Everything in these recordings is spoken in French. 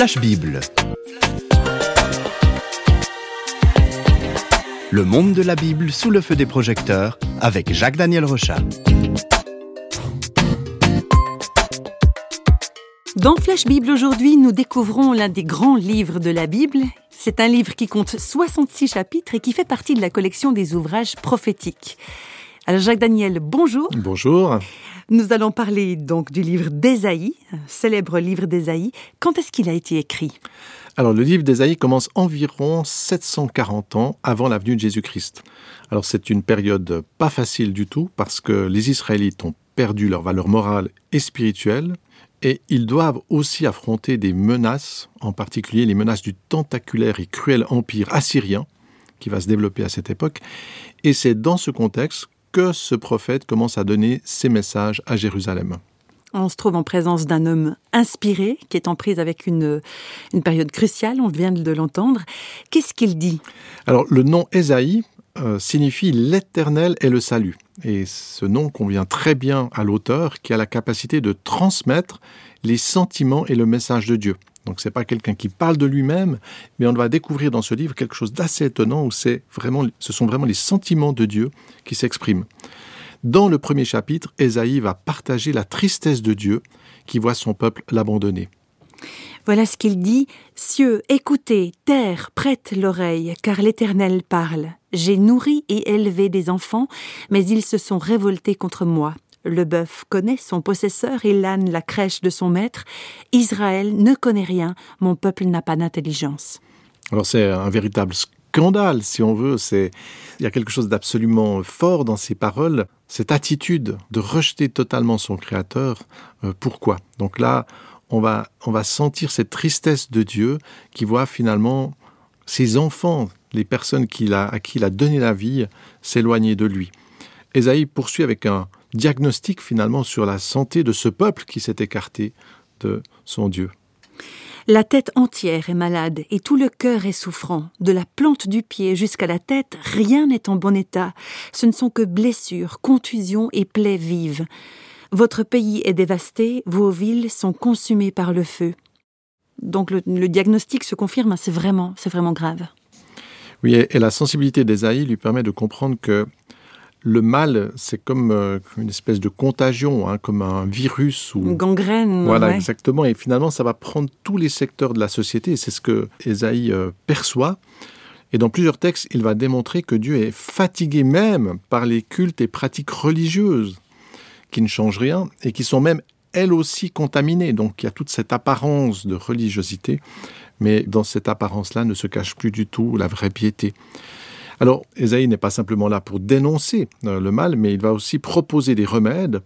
Flash Bible. Le monde de la Bible sous le feu des projecteurs avec Jacques-Daniel Rochat. Dans Flash Bible aujourd'hui, nous découvrons l'un des grands livres de la Bible. C'est un livre qui compte 66 chapitres et qui fait partie de la collection des ouvrages prophétiques. Alors Jacques Daniel, bonjour. Bonjour. Nous allons parler donc du livre d'Ésaïe, célèbre livre d'Ésaïe. Quand est-ce qu'il a été écrit? Alors le livre d'Ésaïe commence environ 740 ans avant la venue de Jésus-Christ. Alors c'est une période pas facile du tout parce que les Israélites ont perdu leur valeur morale et spirituelle et ils doivent aussi affronter des menaces, en particulier les menaces du tentaculaire et cruel empire assyrien qui va se développer à cette époque. Et c'est dans ce contexte que ce prophète commence à donner ses messages à Jérusalem. On se trouve en présence d'un homme inspiré qui est en prise avec une, une période cruciale, on vient de l'entendre. Qu'est-ce qu'il dit? Alors le nom Ésaïe euh, signifie l'éternel et le salut. Et ce nom convient très bien à l'auteur qui a la capacité de transmettre les sentiments et le message de Dieu. Donc c'est pas quelqu'un qui parle de lui-même, mais on va découvrir dans ce livre quelque chose d'assez étonnant où c'est vraiment, ce sont vraiment les sentiments de Dieu qui s'expriment. Dans le premier chapitre, Ésaïe va partager la tristesse de Dieu qui voit son peuple l'abandonner. Voilà ce qu'il dit. Cieux, écoutez, terre, prête l'oreille, car l'Éternel parle. J'ai nourri et élevé des enfants, mais ils se sont révoltés contre moi. Le bœuf connaît son possesseur l'âne la crèche de son maître. Israël ne connaît rien, mon peuple n'a pas d'intelligence. Alors c'est un véritable scandale, si on veut. C'est il y a quelque chose d'absolument fort dans ces paroles, cette attitude de rejeter totalement son Créateur. Euh, pourquoi? Donc là, on va on va sentir cette tristesse de Dieu qui voit finalement ses enfants, les personnes à qui il a donné la vie, s'éloigner de lui. Ésaïe poursuit avec un diagnostic finalement sur la santé de ce peuple qui s'est écarté de son Dieu. La tête entière est malade et tout le cœur est souffrant. De la plante du pied jusqu'à la tête, rien n'est en bon état. Ce ne sont que blessures, contusions et plaies vives. Votre pays est dévasté, vos villes sont consumées par le feu. Donc le, le diagnostic se confirme, c'est vraiment, c'est vraiment grave. Oui, et la sensibilité d'Esaïe lui permet de comprendre que le mal, c'est comme euh, une espèce de contagion, hein, comme un virus ou une gangrène. Voilà, ouais. exactement. Et finalement, ça va prendre tous les secteurs de la société. C'est ce que Ésaïe euh, perçoit. Et dans plusieurs textes, il va démontrer que Dieu est fatigué même par les cultes et pratiques religieuses qui ne changent rien et qui sont même elles aussi contaminées. Donc il y a toute cette apparence de religiosité, mais dans cette apparence-là ne se cache plus du tout la vraie piété. Alors, Ésaïe n'est pas simplement là pour dénoncer euh, le mal, mais il va aussi proposer des remèdes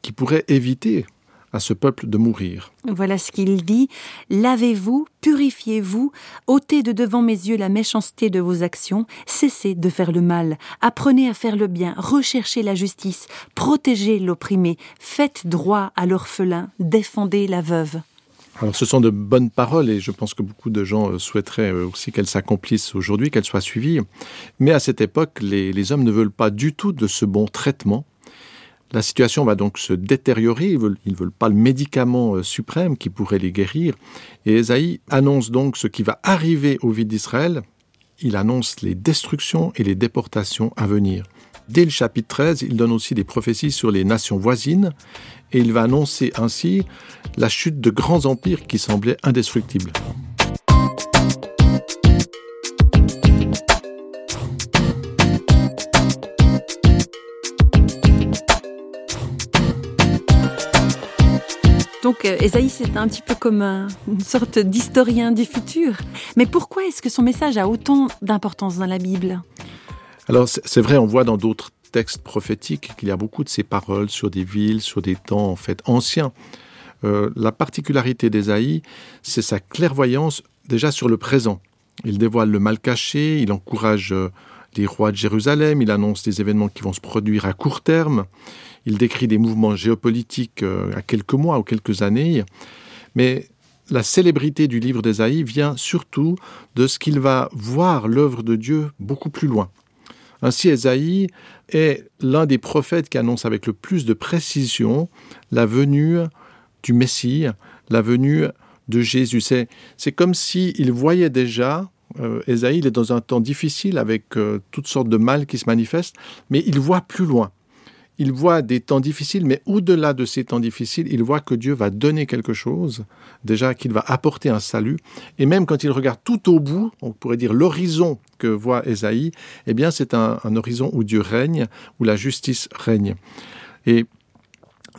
qui pourraient éviter à ce peuple de mourir. Voilà ce qu'il dit. Lavez-vous, purifiez-vous, ôtez de devant mes yeux la méchanceté de vos actions, cessez de faire le mal, apprenez à faire le bien, recherchez la justice, protégez l'opprimé, faites droit à l'orphelin, défendez la veuve. Alors ce sont de bonnes paroles et je pense que beaucoup de gens euh, souhaiteraient aussi qu'elles s'accomplissent aujourd'hui, qu'elles soient suivies. Mais à cette époque, les, hommes ne veulent pas du tout de ce bon traitement. La situation va donc se détériorer, ils ne veulent pas le médicament euh, suprême qui pourrait les guérir. Et Esaïe annonce donc ce qui va arriver aux villes d'Israël. Il annonce les destructions et les déportations à venir. Dès le chapitre 13, il donne aussi des prophéties sur les nations voisines et il va annoncer ainsi la chute de grands empires qui semblaient indestructibles. Donc Esaïe, c'est un petit peu comme un, une sorte d'historien du futur. Mais pourquoi est-ce que son message a autant d'importance dans la Bible? Alors c'est vrai, on voit dans d'autres textes prophétiques qu'il y a beaucoup de ces paroles sur des villes, sur des temps en fait anciens. Euh, la particularité d'Ésaïe, c'est sa clairvoyance déjà sur le présent. Il dévoile le mal caché, il encourage euh, les rois de Jérusalem, il annonce des événements qui vont se produire à court terme, il décrit des mouvements géopolitiques euh, à quelques mois ou quelques années. Mais la célébrité du livre d'Ésaïe vient surtout de ce qu'il va voir l'œuvre de Dieu beaucoup plus loin. Ainsi, Ésaïe est l'un des prophètes qui annonce avec le plus de précision la venue du Messie, la venue de Jésus. C'est comme s'il voyait déjà, euh, Ésaïe, il est dans un temps difficile avec euh, toutes sortes de mal qui se manifestent, mais il voit plus loin. Il voit des temps difficiles, mais au-delà de ces temps difficiles, il voit que Dieu va donner quelque chose, déjà qu'il va apporter un salut. Et même quand il regarde tout au bout, on pourrait dire l'horizon que voit Ésaïe, eh bien c'est un, un horizon où Dieu règne, où la justice règne. Et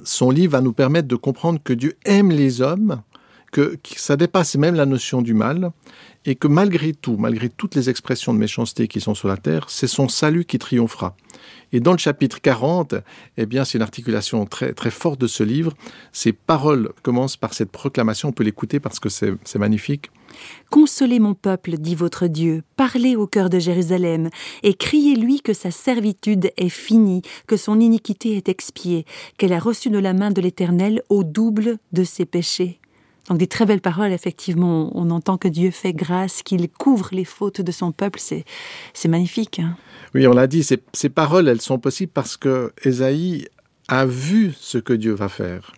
son livre va nous permettre de comprendre que Dieu aime les hommes, que, ça dépasse même la notion du mal, et que malgré tout, malgré toutes les expressions de méchanceté qui sont sur la terre, c'est son salut qui triomphera. Et dans le chapitre 40, eh bien, c'est une articulation très, très forte de ce livre. Ces paroles commencent par cette proclamation. On peut l'écouter parce que c'est magnifique. Consolez mon peuple, dit votre Dieu, parlez au cœur de Jérusalem, et criez-lui que sa servitude est finie, que son iniquité est expiée, qu'elle a reçu de la main de l'Éternel au double de ses péchés. Donc des très belles paroles, effectivement. On entend que Dieu fait grâce, qu'il couvre les fautes de son peuple. C'est magnifique. Hein. oui, on l'a dit, ces, ces, paroles, elles sont possibles parce que Ésaïe a vu ce que Dieu va faire.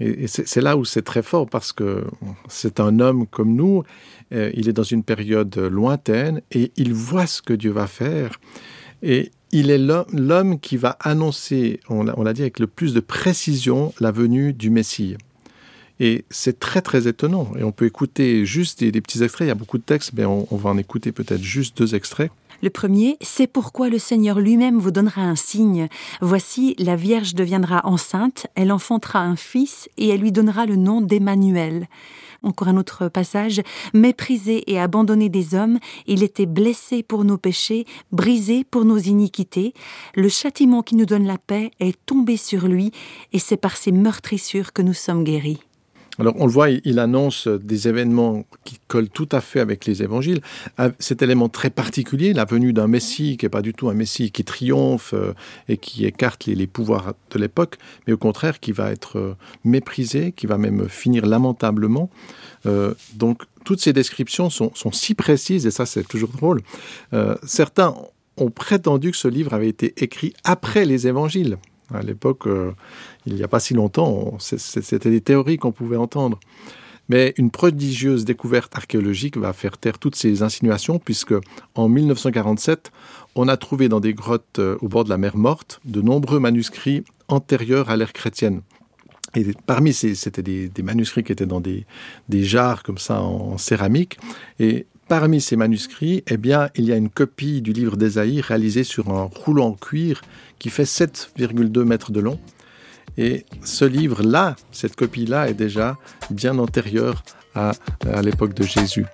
Et, c'est là où c'est très fort parce que c'est un homme comme nous, euh, il est dans une période lointaine et il voit ce que Dieu va faire. Et il est l'homme qui va annoncer, on l'a dit avec le plus de précision, la venue du Messie. Et c'est très très étonnant. Et on peut écouter juste des, petits extraits. Il y a beaucoup de textes, mais on, on va en écouter peut-être juste deux extraits. Le premier, c'est pourquoi le Seigneur lui-même vous donnera un signe. Voici, la Vierge deviendra enceinte, elle enfantera un fils et elle lui donnera le nom d'Emmanuel. Encore un autre passage. Méprisé et abandonné des hommes, il était blessé pour nos péchés, brisé pour nos iniquités. Le châtiment qui nous donne la paix est tombé sur lui, et c'est par ses meurtrissures que nous sommes guéris. Alors on le voit, il annonce des événements qui collent tout à fait avec les évangiles. Ah, cet élément très particulier, la venue d'un Messie qui n'est pas du tout un Messie qui triomphe euh, et qui écarte les, pouvoirs de l'époque, mais au contraire qui va être euh, méprisé, qui va même finir lamentablement. Euh, donc toutes ces descriptions sont, si précises, et ça c'est toujours drôle. certains ont prétendu que ce livre avait été écrit après les évangiles. À l'époque, euh, il n'y a pas si longtemps, c'était des théories qu'on pouvait entendre. Mais une prodigieuse découverte archéologique va faire taire toutes ces insinuations, puisque en 1947, on a trouvé dans des grottes euh, au bord de la mer Morte de nombreux manuscrits antérieurs à l'ère chrétienne. Et parmi ces, c'était des, manuscrits qui étaient dans des, des jarres comme ça en, céramique. Et parmi ces manuscrits, eh bien, il y a une copie du livre d'Ésaïe réalisée sur un rouleau en cuir qui fait 7,2 mètres de long. Et ce livre-là, cette copie-là, est déjà bien antérieure à, l'époque de Jésus.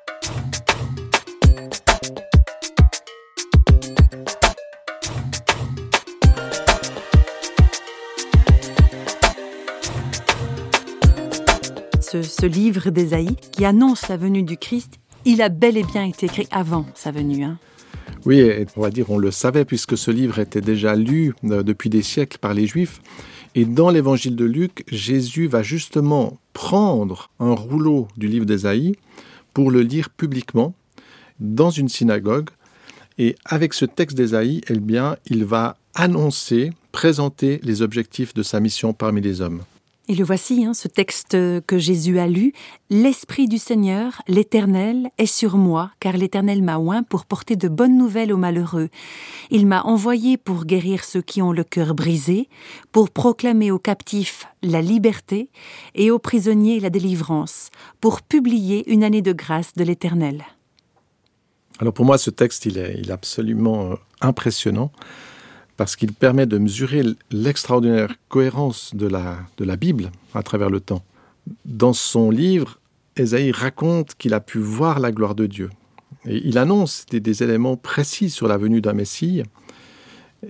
Ce, ce, livre d'Ésaïe qui annonce la venue du Christ, il a bel et bien été écrit avant sa venue. Hein. Oui, on va dire, on le savait puisque ce livre était déjà lu euh, depuis des siècles par les Juifs. Et dans l'évangile de Luc, Jésus va justement prendre un rouleau du livre d'Ésaïe pour le lire publiquement dans une synagogue. Et avec ce texte d'Ésaïe, eh bien, il va annoncer, présenter les objectifs de sa mission parmi les hommes. Et le voici, hein, ce texte que Jésus a lu. L'Esprit du Seigneur, l'Éternel, est sur moi, car l'Éternel m'a oint pour porter de bonnes nouvelles aux malheureux. Il m'a envoyé pour guérir ceux qui ont le cœur brisé, pour proclamer aux captifs la liberté et aux prisonniers la délivrance, pour publier une année de grâce de l'Éternel. Alors pour moi, ce texte, il est, absolument euh, impressionnant parce qu'il permet de mesurer l'extraordinaire cohérence de la, de la Bible à travers le temps. Dans son livre, Esaïe raconte qu'il a pu voir la gloire de Dieu. Et il annonce des, des éléments précis sur la venue d'un Messie.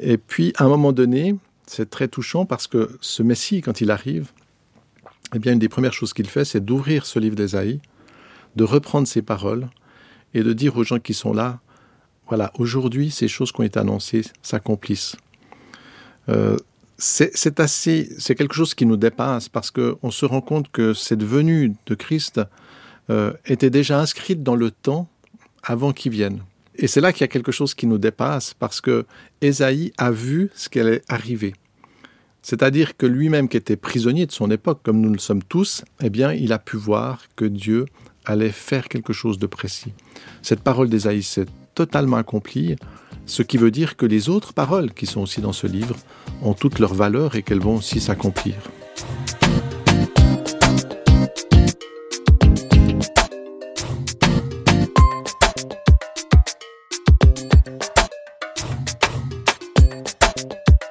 Et puis, à un moment donné, c'est très touchant parce que ce Messie, quand il arrive, eh bien, une des premières choses qu'il fait, c'est d'ouvrir ce livre d'Ésaïe, de reprendre ses paroles et de dire aux gens qui sont là, voilà, aujourd'hui, ces choses qui ont été annoncées s'accomplissent. Euh, c'est assez, c'est quelque chose qui nous dépasse parce qu'on se rend compte que cette venue de Christ euh, était déjà inscrite dans le temps avant qu'il vienne. Et c'est là qu'il y a quelque chose qui nous dépasse parce que Ésaïe a vu ce qui allait arriver. C'est-à-dire que lui-même qui était prisonnier de son époque, comme nous le sommes tous, eh bien, il a pu voir que Dieu allait faire quelque chose de précis. Cette parole d'Ésaïe s'est totalement accomplie, ce qui veut dire que les autres paroles qui sont aussi dans ce livre ont toute leur valeur et qu'elles vont aussi s'accomplir.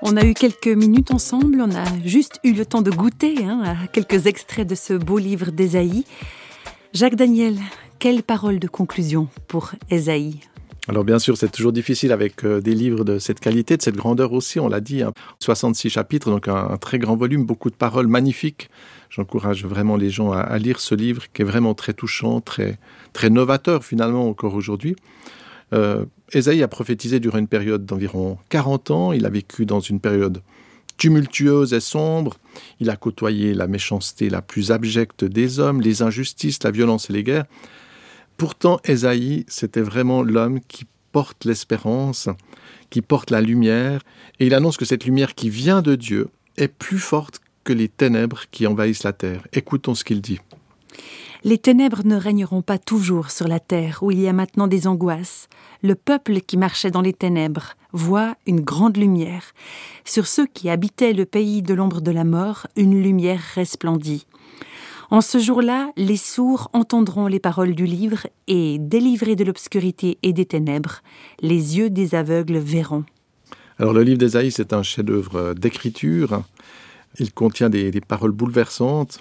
On a eu quelques minutes ensemble, on a juste eu le temps de goûter hein, à quelques extraits de ce beau livre d'Ésaïe. Jacques Daniel, quelle parole de conclusion pour Ésaïe? Alors bien sûr, c'est toujours difficile avec euh, des livres de cette qualité, de cette grandeur aussi, on l'a dit, 66 hein. chapitres, donc un, très grand volume, beaucoup de paroles magnifiques. J'encourage vraiment les gens à, lire ce livre qui est vraiment très touchant, très, très novateur finalement encore aujourd'hui. Euh, a prophétisé durant une période d'environ 40 ans. Il a vécu dans une période tumultueuse et sombre. Il a côtoyé la méchanceté la plus abjecte des hommes, les injustices, la violence et les guerres. Pourtant, Ésaïe, c'était vraiment l'homme qui porte l'espérance, qui porte la lumière, et il annonce que cette lumière qui vient de Dieu est plus forte que les ténèbres qui envahissent la terre. Écoutons ce qu'il dit. Les ténèbres ne régneront pas toujours sur la terre où il y a maintenant des angoisses. Le peuple qui marchait dans les ténèbres voit une grande lumière. Sur ceux qui habitaient le pays de l'ombre de la mort, une lumière resplendit. En ce jour-là, les sourds entendront les paroles du livre et, délivrés de l'obscurité et des ténèbres, les yeux des aveugles verront. Alors le livre d'Ésaïe, c'est un chef-d'œuvre d'écriture. Il contient des, paroles bouleversantes.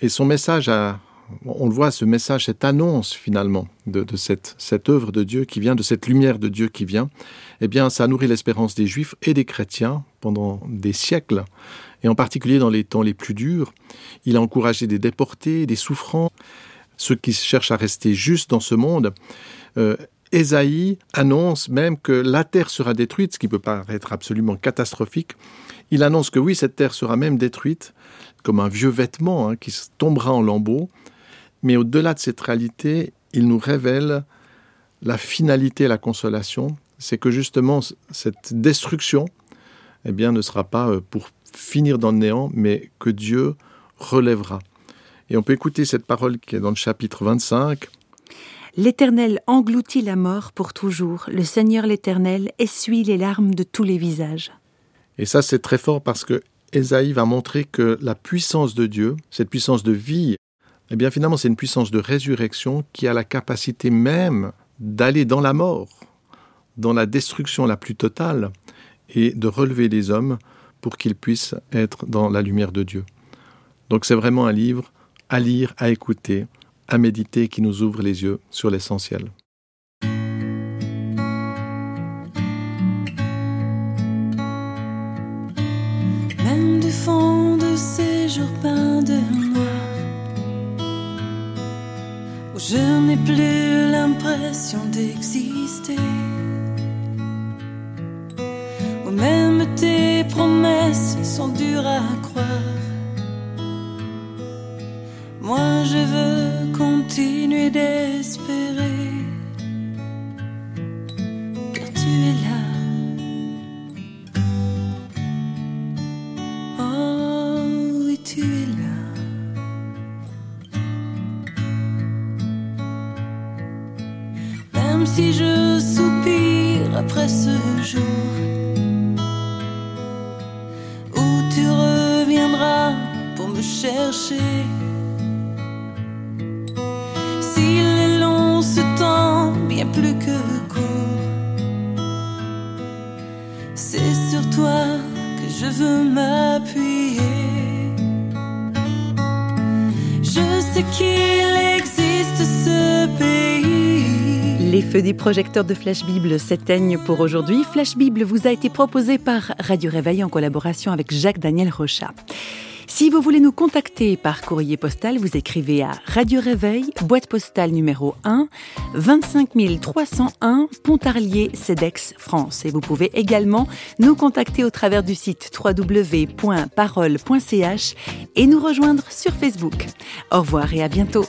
Et son message a, on le voit, ce message, cette annonce finalement de, cette, cette œuvre de Dieu qui vient, de cette lumière de Dieu qui vient, eh bien, ça nourrit l'espérance des Juifs et des chrétiens pendant des siècles, et en particulier dans les temps les plus durs. Il a encouragé des déportés, des souffrants, ceux qui cherchent à rester juste dans ce monde. Euh, Ésaïe annonce même que la terre sera détruite, ce qui peut paraître absolument catastrophique. Il annonce que oui, cette terre sera même détruite, comme un vieux vêtement hein, qui tombera en lambeaux, mais au-delà de cette réalité, il nous révèle la finalité la consolation, c'est que justement cette destruction eh bien, ne sera pas euh, pour finir dans le néant, mais que Dieu relèvera. Et on peut écouter cette parole qui est dans le chapitre 25. L'Éternel engloutit la mort pour toujours. Le Seigneur l'Éternel essuie les larmes de tous les visages. Et ça, c'est très fort parce que Ésaïe va montrer que la puissance de Dieu, cette puissance de vie eh bien finalement c'est une puissance de résurrection qui a la capacité même d'aller dans la mort, dans la destruction la plus totale, et de relever les hommes pour qu'ils puissent être dans la lumière de Dieu. Donc c'est vraiment un livre à lire, à écouter, à méditer qui nous ouvre les yeux sur l'essentiel. Même du fond de ces jours de. Sont dures à croire. Moi je veux continuer d'espérer. Chercher. S'il est long ce temps, bien plus que court, c'est sur toi que je veux m'appuyer. Je sais qu'il existe ce pays les feux des projecteurs de Flash Bible s'éteignent pour aujourd'hui. Flash Bible vous a été proposé par Radio Réveil en collaboration avec Jacques-Daniel Rochat. Si vous voulez nous contacter par courrier postal, vous écrivez à Radio Réveil, boîte postale numéro 1, 25 301, Pontarlier, CEDEX, France. Et vous pouvez également nous contacter au travers du site www.parole.ch et nous rejoindre sur Facebook. Au revoir et à bientôt.